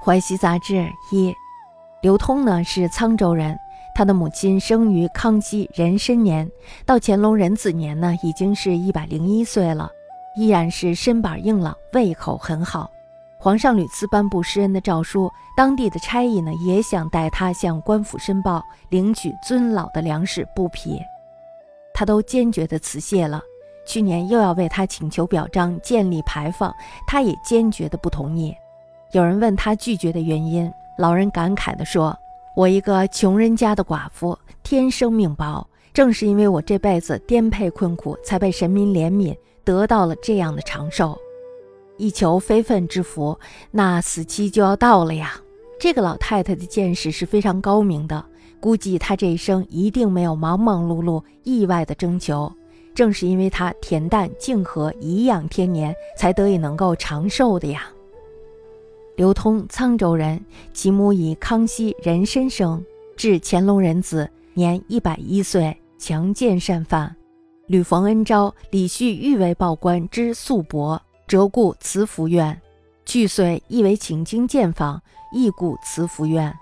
淮西杂志一，刘通呢是沧州人，他的母亲生于康熙壬申年，到乾隆壬子年呢已经是一百零一岁了，依然是身板硬朗，胃口很好。皇上屡次颁布施恩的诏书，当地的差役呢也想带他向官府申报领取尊老的粮食，布匹，他都坚决的辞谢了。去年又要为他请求表彰建立牌坊，他也坚决的不同意。有人问他拒绝的原因，老人感慨地说：“我一个穷人家的寡妇，天生命薄。正是因为我这辈子颠沛困苦，才被神明怜悯，得到了这样的长寿。一求非分之福，那死期就要到了呀。”这个老太太的见识是非常高明的，估计她这一生一定没有忙忙碌碌、意外的征求。正是因为她恬淡静和、颐养天年，才得以能够长寿的呀。刘通，沧州人，其母以康熙壬申生，至乾隆壬子年一百一岁，强健善犯。吕逢恩昭、李旭欲为报官之素薄，折故慈福院。去岁亦为请经见访，亦故慈福院。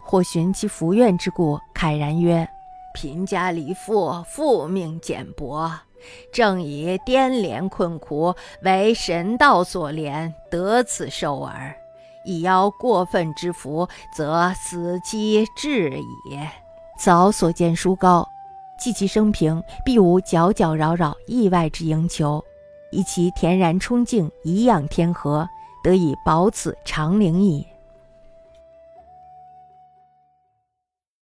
或寻其福院之故，慨然曰：“贫家离父，父命简薄，正以颠连困苦，为神道所怜，得此寿耳。”以邀过分之福，则死期至矣。早所见书高，记其生平，必无搅搅扰扰、意外之营求，以其恬然冲静，颐养天和，得以保此长龄矣。